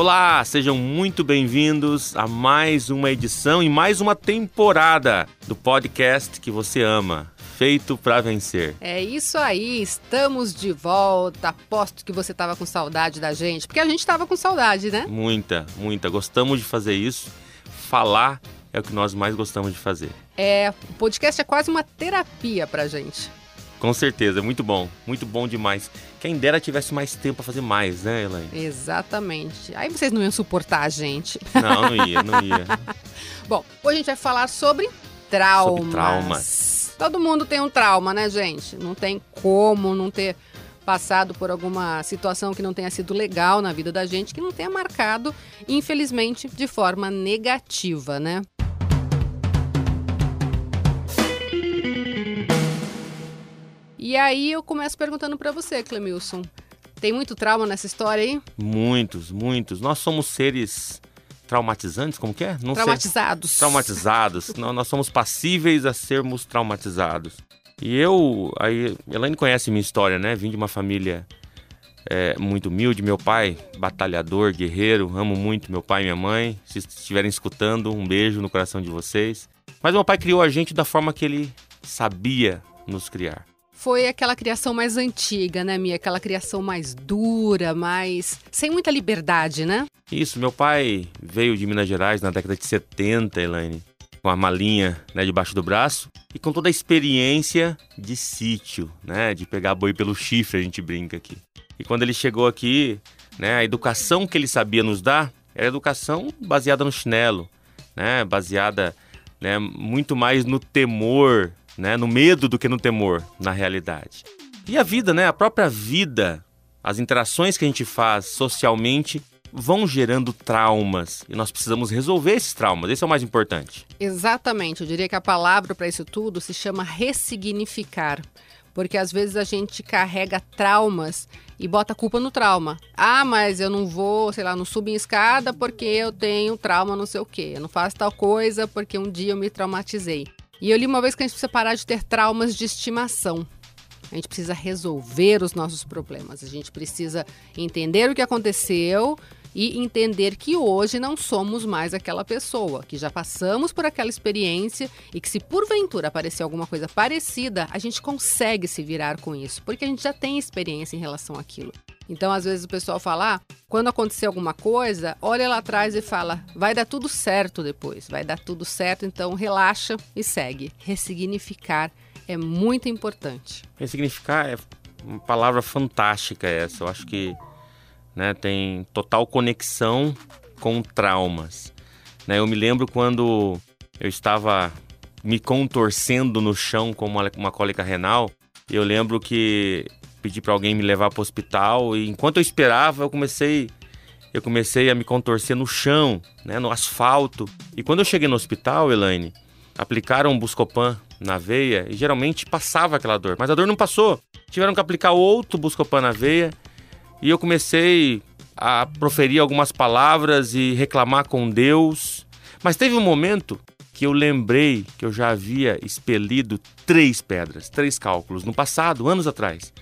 Olá, sejam muito bem-vindos a mais uma edição e mais uma temporada do podcast que você ama, feito para vencer. É isso aí, estamos de volta. Aposto que você estava com saudade da gente, porque a gente estava com saudade, né? Muita, muita. Gostamos de fazer isso. Falar é o que nós mais gostamos de fazer. É, o podcast é quase uma terapia pra gente. Com certeza, muito bom, muito bom demais. Quem dera tivesse mais tempo para fazer mais, né, Elaine? Exatamente. Aí vocês não iam suportar a gente. Não, não ia, não ia. bom, hoje a gente vai falar sobre traumas. Sobre traumas. Todo mundo tem um trauma, né, gente? Não tem como não ter passado por alguma situação que não tenha sido legal na vida da gente, que não tenha marcado, infelizmente, de forma negativa, né? E aí eu começo perguntando para você, Clemilson. Tem muito trauma nessa história aí? Muitos, muitos. Nós somos seres traumatizantes, como que é? Não traumatizados. Sei. Traumatizados. Nós somos passíveis a sermos traumatizados. E eu, aí, Elaine conhece minha história, né? Vim de uma família é, muito humilde. Meu pai, batalhador, guerreiro. Amo muito meu pai e minha mãe. Se estiverem escutando, um beijo no coração de vocês. Mas meu pai criou a gente da forma que ele sabia nos criar foi aquela criação mais antiga, né, Mia? Aquela criação mais dura, mais. sem muita liberdade, né? Isso, meu pai veio de Minas Gerais na década de 70, Elaine, com a malinha né, debaixo do braço e com toda a experiência de sítio, né? De pegar boi pelo chifre, a gente brinca aqui. E quando ele chegou aqui, né, a educação que ele sabia nos dar era educação baseada no chinelo, né? Baseada né, muito mais no temor né? No medo do que no temor, na realidade. E a vida, né? A própria vida, as interações que a gente faz socialmente vão gerando traumas e nós precisamos resolver esses traumas. Esse é o mais importante. Exatamente. Eu diria que a palavra para isso tudo se chama ressignificar. Porque às vezes a gente carrega traumas e bota a culpa no trauma. Ah, mas eu não vou, sei lá, não subo em escada porque eu tenho trauma não sei o quê. Eu não faço tal coisa porque um dia eu me traumatizei. E eu li uma vez que a gente precisa parar de ter traumas de estimação. A gente precisa resolver os nossos problemas. A gente precisa entender o que aconteceu e entender que hoje não somos mais aquela pessoa, que já passamos por aquela experiência e que se porventura aparecer alguma coisa parecida, a gente consegue se virar com isso, porque a gente já tem experiência em relação àquilo. Então, às vezes o pessoal fala, ah, quando acontecer alguma coisa, olha lá atrás e fala, vai dar tudo certo depois, vai dar tudo certo, então relaxa e segue. Ressignificar é muito importante. Ressignificar é uma palavra fantástica essa. Eu acho que né, tem total conexão com traumas. Né, eu me lembro quando eu estava me contorcendo no chão com uma, uma cólica renal. Eu lembro que pedi para alguém me levar para o hospital e enquanto eu esperava, eu comecei eu comecei a me contorcer no chão, né, no asfalto. E quando eu cheguei no hospital, Elaine, aplicaram um Buscopan na veia e geralmente passava aquela dor, mas a dor não passou. Tiveram que aplicar outro Buscopan na veia e eu comecei a proferir algumas palavras e reclamar com Deus. Mas teve um momento que eu lembrei que eu já havia expelido três pedras, três cálculos no passado, anos atrás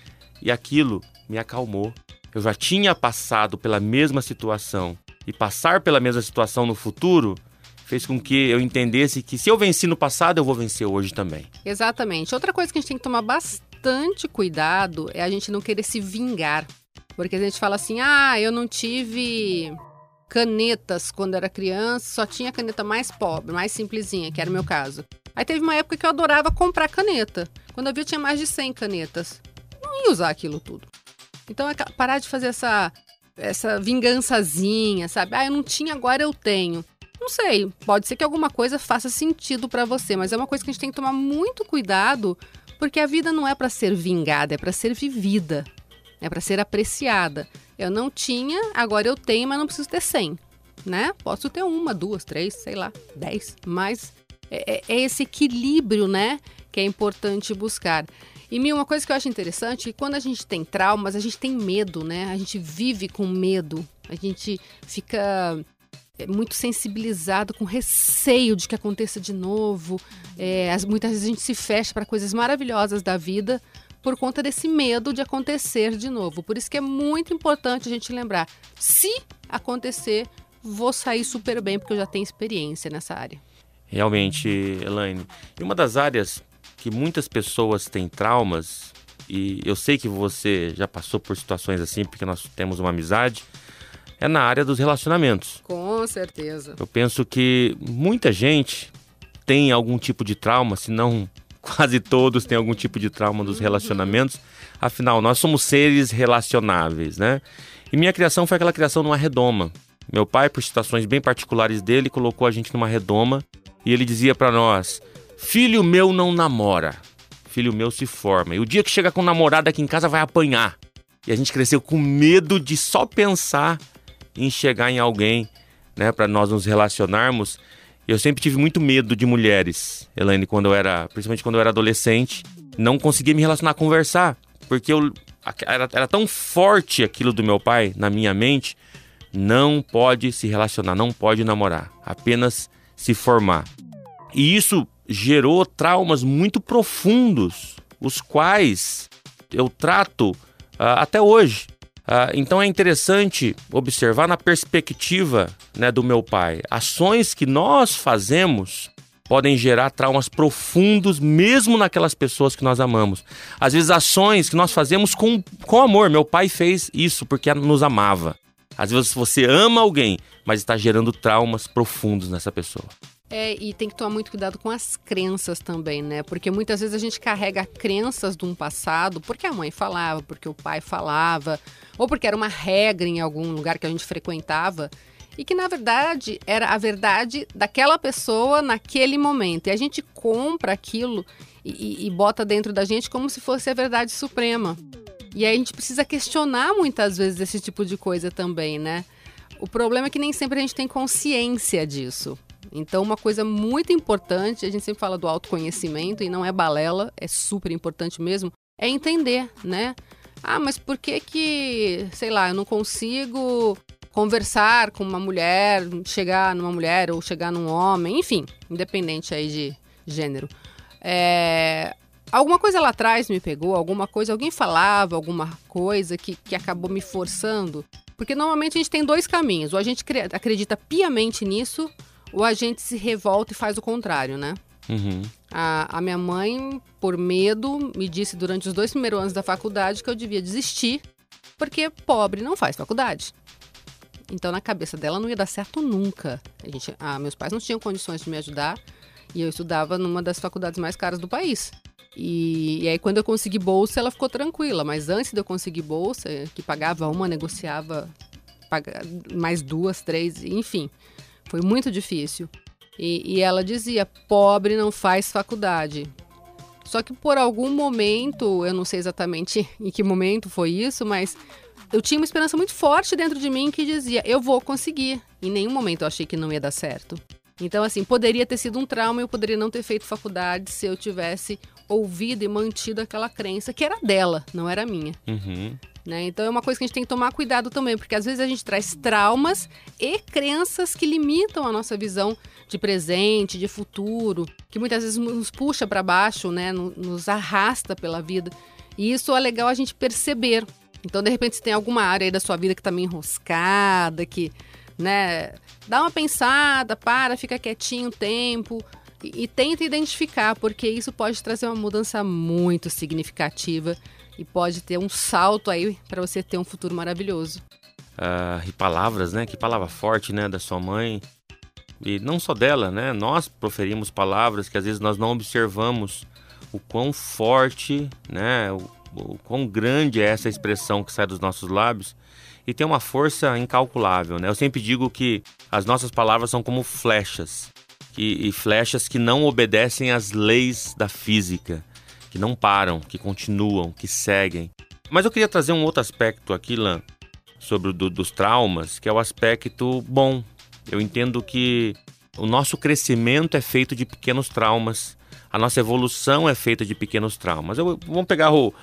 e aquilo me acalmou. Eu já tinha passado pela mesma situação e passar pela mesma situação no futuro fez com que eu entendesse que se eu venci no passado, eu vou vencer hoje também. Exatamente. Outra coisa que a gente tem que tomar bastante cuidado é a gente não querer se vingar. Porque a gente fala assim: ah, eu não tive canetas quando era criança, só tinha caneta mais pobre, mais simplesinha, que era o meu caso. Aí teve uma época que eu adorava comprar caneta. Quando eu vi, eu tinha mais de 100 canetas usar aquilo tudo. Então, é parar de fazer essa, essa vingançazinha, sabe? Ah, eu não tinha, agora eu tenho. Não sei, pode ser que alguma coisa faça sentido para você, mas é uma coisa que a gente tem que tomar muito cuidado, porque a vida não é para ser vingada, é para ser vivida, é para ser apreciada. Eu não tinha, agora eu tenho, mas não preciso ter 100, né? Posso ter uma, duas, três, sei lá, dez, mas é, é, é esse equilíbrio, né, que é importante buscar. E mil, uma coisa que eu acho interessante é que quando a gente tem traumas, a gente tem medo, né? A gente vive com medo, a gente fica é, muito sensibilizado, com receio de que aconteça de novo. É, muitas vezes a gente se fecha para coisas maravilhosas da vida por conta desse medo de acontecer de novo. Por isso que é muito importante a gente lembrar: se acontecer, vou sair super bem, porque eu já tenho experiência nessa área. Realmente, Elaine. E uma das áreas que muitas pessoas têm traumas, e eu sei que você já passou por situações assim, porque nós temos uma amizade, é na área dos relacionamentos. Com certeza. Eu penso que muita gente tem algum tipo de trauma, se não quase todos têm algum tipo de trauma dos relacionamentos. Afinal, nós somos seres relacionáveis, né? E minha criação foi aquela criação numa redoma. Meu pai, por situações bem particulares dele, colocou a gente numa redoma e ele dizia para nós: Filho meu não namora, filho meu se forma. E o dia que chega com namorada aqui em casa vai apanhar. E a gente cresceu com medo de só pensar em chegar em alguém, né, para nós nos relacionarmos. Eu sempre tive muito medo de mulheres, Elaine, quando eu era, principalmente quando eu era adolescente, não conseguia me relacionar, conversar, porque eu era, era tão forte aquilo do meu pai na minha mente, não pode se relacionar, não pode namorar, apenas se formar. E isso gerou traumas muito profundos, os quais eu trato uh, até hoje. Uh, então é interessante observar na perspectiva né, do meu pai. Ações que nós fazemos podem gerar traumas profundos, mesmo naquelas pessoas que nós amamos. Às vezes, ações que nós fazemos com, com amor. Meu pai fez isso porque nos amava. Às vezes, você ama alguém, mas está gerando traumas profundos nessa pessoa. É, e tem que tomar muito cuidado com as crenças também, né? Porque muitas vezes a gente carrega crenças de um passado porque a mãe falava, porque o pai falava, ou porque era uma regra em algum lugar que a gente frequentava e que na verdade era a verdade daquela pessoa naquele momento. E a gente compra aquilo e, e, bota dentro da gente como se fosse a verdade suprema. E aí a gente precisa questionar muitas vezes esse tipo de coisa também, né? O problema é que nem sempre a gente tem consciência disso. Então, uma coisa muito importante, a gente sempre fala do autoconhecimento e não é balela, é super importante mesmo, é entender, né? Ah, mas por que que, sei lá, eu não consigo conversar com uma mulher, chegar numa mulher ou chegar num homem, enfim, independente aí de gênero. É, alguma coisa lá atrás me pegou, alguma coisa, alguém falava alguma coisa que, que acabou me forçando. Porque normalmente a gente tem dois caminhos. Ou a gente acredita piamente nisso, ou a gente se revolta e faz o contrário, né? Uhum. A, a, minha mãe, por medo, me disse durante os dois primeiros anos da faculdade que eu devia desistir, porque pobre não faz faculdade. Então, na cabeça dela, não ia dar certo nunca. A gente, ah, meus pais não tinham condições de me ajudar e eu estudava numa das faculdades mais caras do país. E, e aí, quando eu consegui bolsa, ela ficou tranquila. Mas antes de eu conseguir bolsa, que pagava uma, negociava paga, mais duas, três, enfim. Foi muito difícil. E, e ela dizia: pobre não faz faculdade. Só que por algum momento, eu não sei exatamente em que momento foi isso, mas eu tinha uma esperança muito forte dentro de mim que dizia: eu vou conseguir. Em nenhum momento eu achei que não ia dar certo. Então, assim, poderia ter sido um trauma, eu poderia não ter feito faculdade se eu tivesse ouvido e mantido aquela crença que era dela, não era minha. Uhum. Né? Então é uma coisa que a gente tem que tomar cuidado também, porque às vezes a gente traz traumas e crenças que limitam a nossa visão de presente, de futuro, que muitas vezes nos puxa para baixo, né? nos arrasta pela vida. E isso é legal a gente perceber. Então, de repente, se tem alguma área aí da sua vida que está meio enroscada, que, né, dá uma pensada, para, fica quietinho um tempo e, e tenta identificar, porque isso pode trazer uma mudança muito significativa e pode ter um salto aí para você ter um futuro maravilhoso. Uh, e palavras, né? Que palavra forte, né, da sua mãe. E não só dela, né? Nós proferimos palavras que às vezes nós não observamos o quão forte, né? O, o quão grande é essa expressão que sai dos nossos lábios e tem uma força incalculável, né? Eu sempre digo que as nossas palavras são como flechas e, e flechas que não obedecem às leis da física que não param, que continuam, que seguem. Mas eu queria trazer um outro aspecto aqui, Lan, sobre o do, dos traumas, que é o aspecto bom. Eu entendo que o nosso crescimento é feito de pequenos traumas, a nossa evolução é feita de pequenos traumas. Eu, vamos pegar o,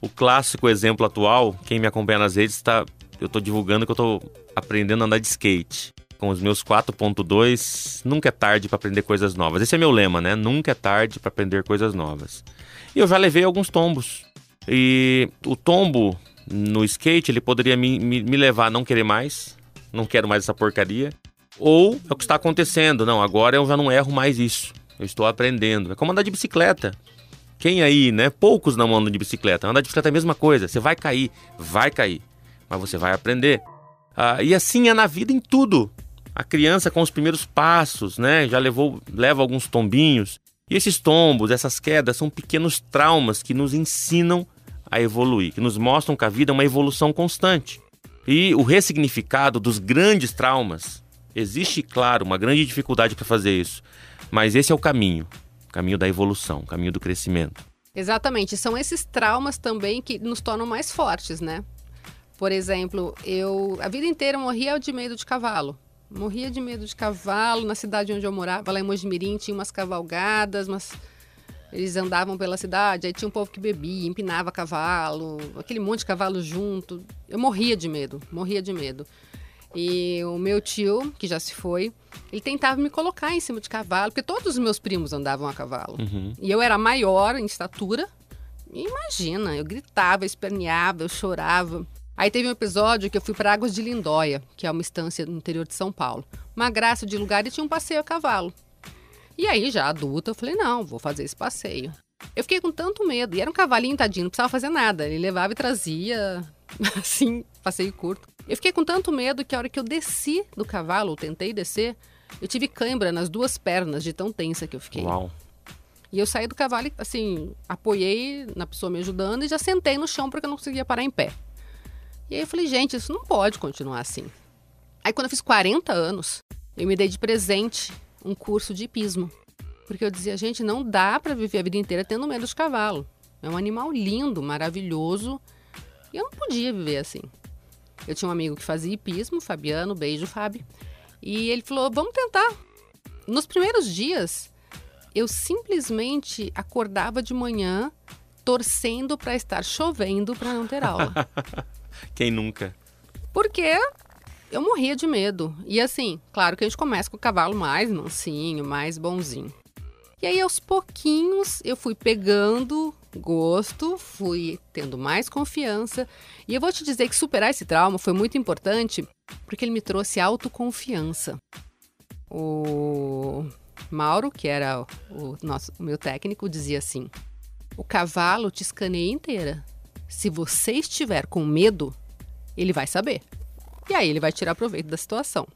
o clássico exemplo atual. Quem me acompanha nas redes está. Eu estou divulgando que eu estou aprendendo a andar de skate. Com os meus 4.2, nunca é tarde para aprender coisas novas. Esse é meu lema, né? Nunca é tarde para aprender coisas novas. E eu já levei alguns tombos. E o tombo no skate, ele poderia me, me, me levar a não querer mais, não quero mais essa porcaria. Ou é o que está acontecendo, não, agora eu já não erro mais isso. Eu estou aprendendo. É como andar de bicicleta. Quem aí, né? Poucos não andam de bicicleta. Andar de bicicleta é a mesma coisa. Você vai cair, vai cair, mas você vai aprender. Ah, e assim é na vida em tudo. A criança com os primeiros passos, né? Já levou, leva alguns tombinhos. E esses tombos, essas quedas, são pequenos traumas que nos ensinam a evoluir, que nos mostram que a vida é uma evolução constante. E o ressignificado dos grandes traumas, existe, claro, uma grande dificuldade para fazer isso, mas esse é o caminho caminho da evolução, caminho do crescimento. Exatamente, são esses traumas também que nos tornam mais fortes, né? Por exemplo, eu a vida inteira morria de medo de cavalo. Morria de medo de cavalo na cidade onde eu morava, lá em Mojimirim, tinha umas cavalgadas, mas eles andavam pela cidade, aí tinha um povo que bebia, empinava cavalo, aquele monte de cavalo junto. Eu morria de medo, morria de medo. E o meu tio, que já se foi, ele tentava me colocar em cima de cavalo, porque todos os meus primos andavam a cavalo. Uhum. E eu era maior em estatura. E imagina, eu gritava, esperneava, eu chorava. Aí teve um episódio que eu fui para Águas de Lindóia, que é uma estância no interior de São Paulo. Uma graça de lugar e tinha um passeio a cavalo. E aí, já adulta, eu falei: não, vou fazer esse passeio. Eu fiquei com tanto medo. E era um cavalinho tadinho, não precisava fazer nada. Ele levava e trazia, assim, passeio curto. Eu fiquei com tanto medo que a hora que eu desci do cavalo, ou tentei descer, eu tive cãibra nas duas pernas de tão tensa que eu fiquei. Uau. E eu saí do cavalo e, assim, apoiei na pessoa me ajudando e já sentei no chão porque eu não conseguia parar em pé. E aí eu falei, gente, isso não pode continuar assim. Aí quando eu fiz 40 anos, eu me dei de presente um curso de hipismo. Porque eu dizia, gente, não dá para viver a vida inteira tendo medo de cavalo. É um animal lindo, maravilhoso. E eu não podia viver assim. Eu tinha um amigo que fazia hipismo, Fabiano, beijo, Fábio. E ele falou: vamos tentar. Nos primeiros dias, eu simplesmente acordava de manhã torcendo para estar chovendo para não ter aula. Quem nunca? Porque eu morria de medo. E assim, claro que a gente começa com o cavalo mais mansinho, mais bonzinho. E aí, aos pouquinhos, eu fui pegando gosto, fui tendo mais confiança. E eu vou te dizer que superar esse trauma foi muito importante porque ele me trouxe autoconfiança. O Mauro, que era o, nosso, o meu técnico, dizia assim: o cavalo te escaneia inteira. Se você estiver com medo, ele vai saber. E aí ele vai tirar proveito da situação.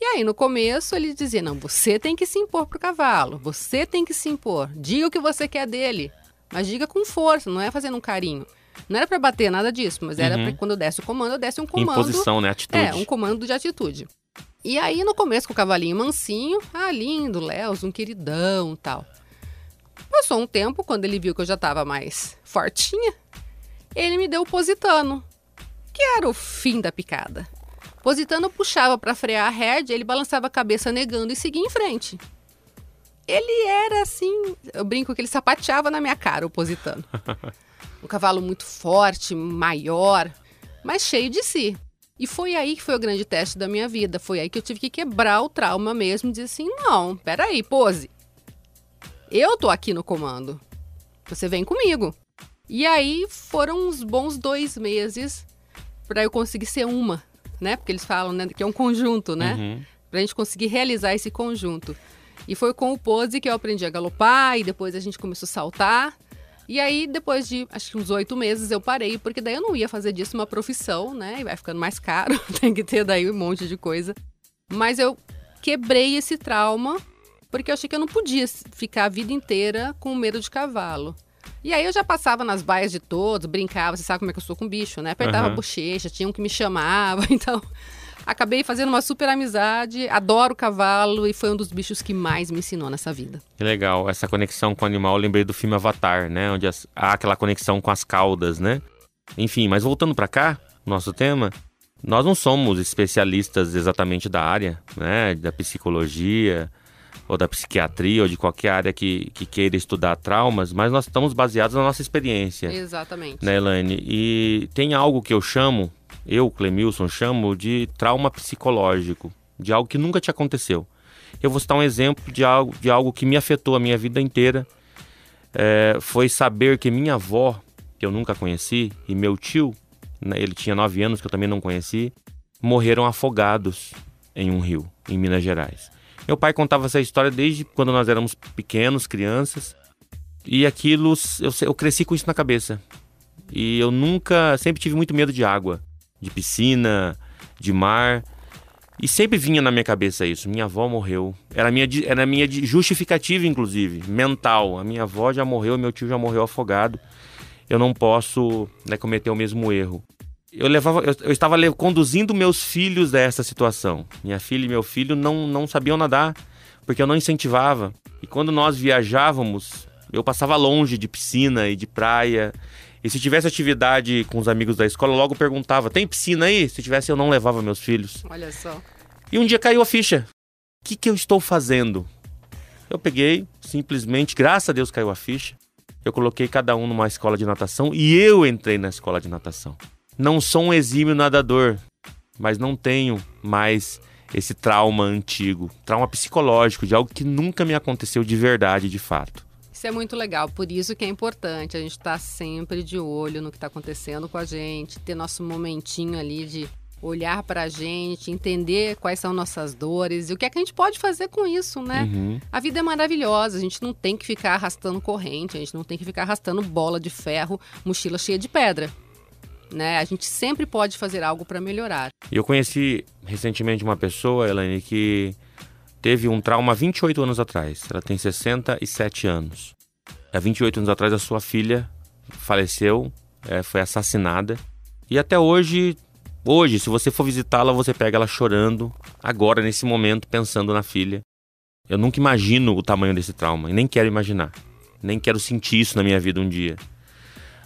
E aí, no começo, ele dizia: não, você tem que se impor pro cavalo, você tem que se impor. Diga o que você quer dele, mas diga com força, não é fazendo um carinho. Não era para bater nada disso, mas era Uhum. para quando eu desse o comando, eu desse um comando. Imposição, né? Atitude. É, um comando de atitude. E aí, no começo, com o cavalinho mansinho, ah, lindo, Léo, um queridão tal. Passou um tempo, quando ele viu que eu já tava mais fortinha, ele me deu o positano, que era o fim da picada. Positano puxava para frear a rédea, ele balançava a cabeça negando e seguia em frente. Ele era assim, eu brinco que ele sapateava na minha cara, o Positano. Um cavalo muito forte, maior, mas cheio de si. E foi aí que foi o grande teste da minha vida. Foi aí que eu tive que quebrar o trauma mesmo e dizer assim: não, peraí, pose. Eu tô aqui no comando. Você vem comigo. E aí foram uns bons dois meses para eu conseguir ser uma, né? Porque eles falam né, que é um conjunto, né? Uhum. Pra gente conseguir realizar esse conjunto. E foi com o pose que eu aprendi a galopar e depois a gente começou a saltar. E aí, depois de acho que uns oito meses, eu parei, porque daí eu não ia fazer disso uma profissão, né? E vai ficando mais caro, tem que ter daí um monte de coisa. Mas eu quebrei esse trauma, porque eu achei que eu não podia ficar a vida inteira com medo de cavalo. E aí eu já passava nas baias de todos, brincava, você sabe como é que eu sou com bicho, né? Apertava Aham. a bochecha, tinha um que me chamava, então acabei fazendo uma super amizade, adoro cavalo e foi um dos bichos que mais me ensinou nessa vida. Que legal. Essa conexão com o animal, lembrei do filme Avatar, né? Onde há aquela conexão com as caudas, né? Enfim, mas voltando pra cá, nosso tema, nós não somos especialistas exatamente da área, né? Da psicologia ou da psiquiatria ou de qualquer área que, que queira estudar traumas, mas nós estamos baseados na nossa experiência, Exatamente. né, Elaine? E tem algo que eu chamo, eu, Clemilson, chamo de trauma psicológico, de algo que nunca te aconteceu. Eu vou citar um exemplo de algo, de algo que me afetou a minha vida inteira. É, foi saber que minha avó que eu nunca conheci, e meu tio, né, ele tinha nove anos, que eu também não conheci, morreram afogados em um rio, em Minas Gerais. Meu pai contava essa história desde quando nós éramos pequenos, crianças, e aquilo, eu, eu cresci com isso na cabeça. E eu nunca, sempre tive muito medo de água, de piscina, de mar. E sempre vinha na minha cabeça isso. Minha avó morreu. Era minha, era minha justificativa, inclusive, mental. A minha avó já morreu, meu tio já morreu afogado. Eu não posso né, cometer o mesmo erro. Eu, levava, eu, eu estava conduzindo meus filhos a essa situação. Minha filha e meu filho não, não sabiam nadar, porque eu não incentivava. E quando nós viajávamos, eu passava longe de piscina e de praia. E se tivesse atividade com os amigos da escola, eu logo perguntava: tem piscina aí? Se tivesse, eu não levava meus filhos. Olha só. E um dia caiu a ficha. O que, que eu estou fazendo? Eu peguei, simplesmente, graças a Deus caiu a ficha. Eu coloquei cada um numa escola de natação e eu entrei na escola de natação. Não sou um exímio nadador, mas não tenho mais esse trauma antigo, trauma psicológico de algo que nunca me aconteceu de verdade, de fato. Isso é muito legal, por isso que é importante a gente estar tá sempre de olho no que está acontecendo com a gente, ter nosso momentinho ali de olhar para a gente, entender quais são nossas dores e o que é que a gente pode fazer com isso, né? Uhum. A vida é maravilhosa, a gente não tem que ficar arrastando corrente, a gente não tem que ficar arrastando bola de ferro, mochila cheia de pedra. Né? A gente sempre pode fazer algo para melhorar. Eu conheci recentemente uma pessoa, Elaine, que teve um trauma 28 anos atrás. Ela tem 67 anos. Há 28 anos atrás, a sua filha faleceu, é, foi assassinada. E até hoje, hoje, se você for visitá-la, você pega ela chorando, agora, nesse momento, pensando na filha. Eu nunca imagino o tamanho desse trauma, e nem quero imaginar. Nem quero sentir isso na minha vida um dia.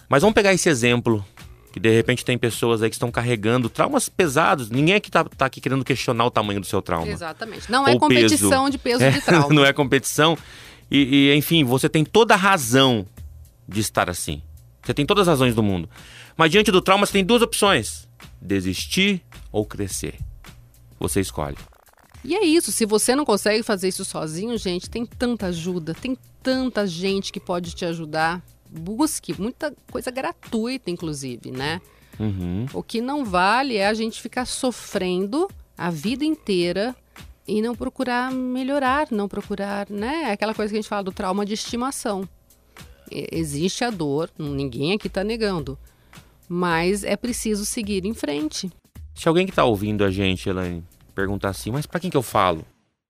Mas vamos pegar esse exemplo que de repente tem pessoas aí que estão carregando traumas pesados. Ninguém aqui tá, tá aqui querendo questionar o tamanho do seu trauma. Exatamente. Não é competição peso. de peso é, de trauma. Não é competição. E, e, enfim, você tem toda a razão de estar assim. Você tem todas as razões do mundo. Mas diante do trauma, você tem duas opções: desistir ou crescer. Você escolhe. E é isso. Se você não consegue fazer isso sozinho, gente, tem tanta ajuda, tem tanta gente que pode te ajudar busque muita coisa gratuita, inclusive, né? Uhum. O que não vale é a gente ficar sofrendo a vida inteira e não procurar melhorar, não procurar, né? É aquela coisa que a gente fala do trauma de estimação. Existe a dor, ninguém aqui está negando, mas é preciso seguir em frente. Se alguém que está ouvindo a gente, Elaine, perguntar assim, mas para quem que eu falo?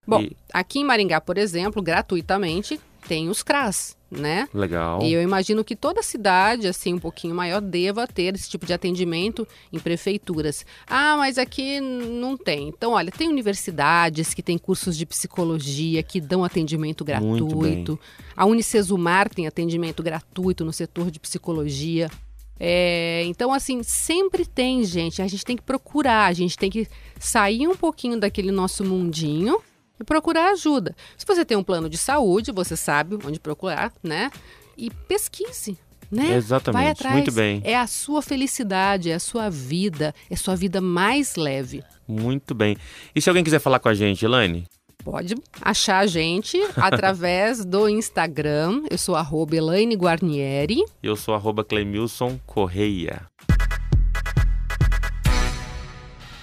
Bom, e... aqui em Maringá, por exemplo, gratuitamente, tem os CRAS, né? Legal. E eu imagino que toda cidade, assim, um pouquinho maior, deva ter esse tipo de atendimento em prefeituras. Ah, mas aqui não tem. Então, olha, tem universidades que têm cursos de psicologia que dão atendimento gratuito. A Unicesumar tem atendimento gratuito no setor de psicologia. É, então, assim, sempre tem, gente. A gente tem que procurar, a gente tem que sair um pouquinho daquele nosso mundinho e procurar ajuda. Se você tem um plano de saúde, você sabe onde procurar, né? E pesquise. Né? Exatamente, Vai atrás. muito bem. É a sua felicidade, é a sua vida, é a sua vida mais leve. Muito bem. E se alguém quiser falar com a gente, Elaine? Pode achar a gente através do Instagram. Eu sou arroba Elaine Guarnieri. Eu sou arroba Clemilson Correia.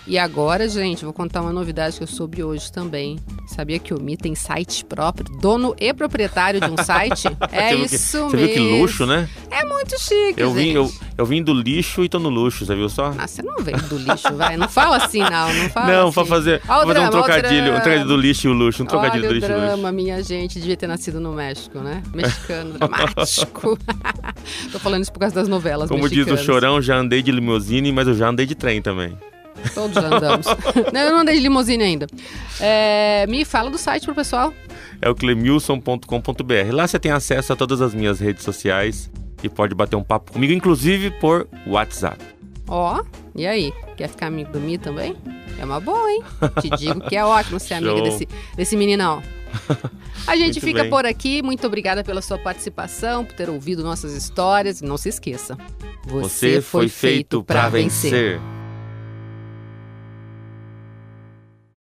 E agora, gente, vou contar uma novidade que eu soube hoje também. Sabia que o Mi tem site próprio, dono e proprietário de um site? é isso mesmo. Você viu que luxo, né? É muito chique, eu vim, gente. Eu, eu vim do lixo e tô no luxo, você viu só? Ah, você não veio do lixo, vai. Não fala assim, não. Não fala Não, assim. pra fazer, pra fazer um trocadilho. Um trocadilho do lixo e o luxo. Um trocadilho Olha do lixo e o luxo. drama, minha gente. Devia ter nascido no México, né? Mexicano, dramático. tô falando isso por causa das novelas Como mexicanas. diz o Chorão, já andei de limusine, mas eu já andei de trem também. Todos andamos. não, eu não andei de limusine ainda. É, me fala do site pro pessoal. É o clemilson.com.br. Lá você tem acesso a todas as minhas redes sociais e pode bater um papo comigo, inclusive por WhatsApp. Ó, oh, e aí? Quer ficar amigo do Mi também? É uma boa, hein? Te digo que é ótimo ser amiga desse, desse meninão. A gente fica bem. por aqui. Muito obrigada pela sua participação, por ter ouvido nossas histórias. E não se esqueça: você, você foi feito para vencer. vencer.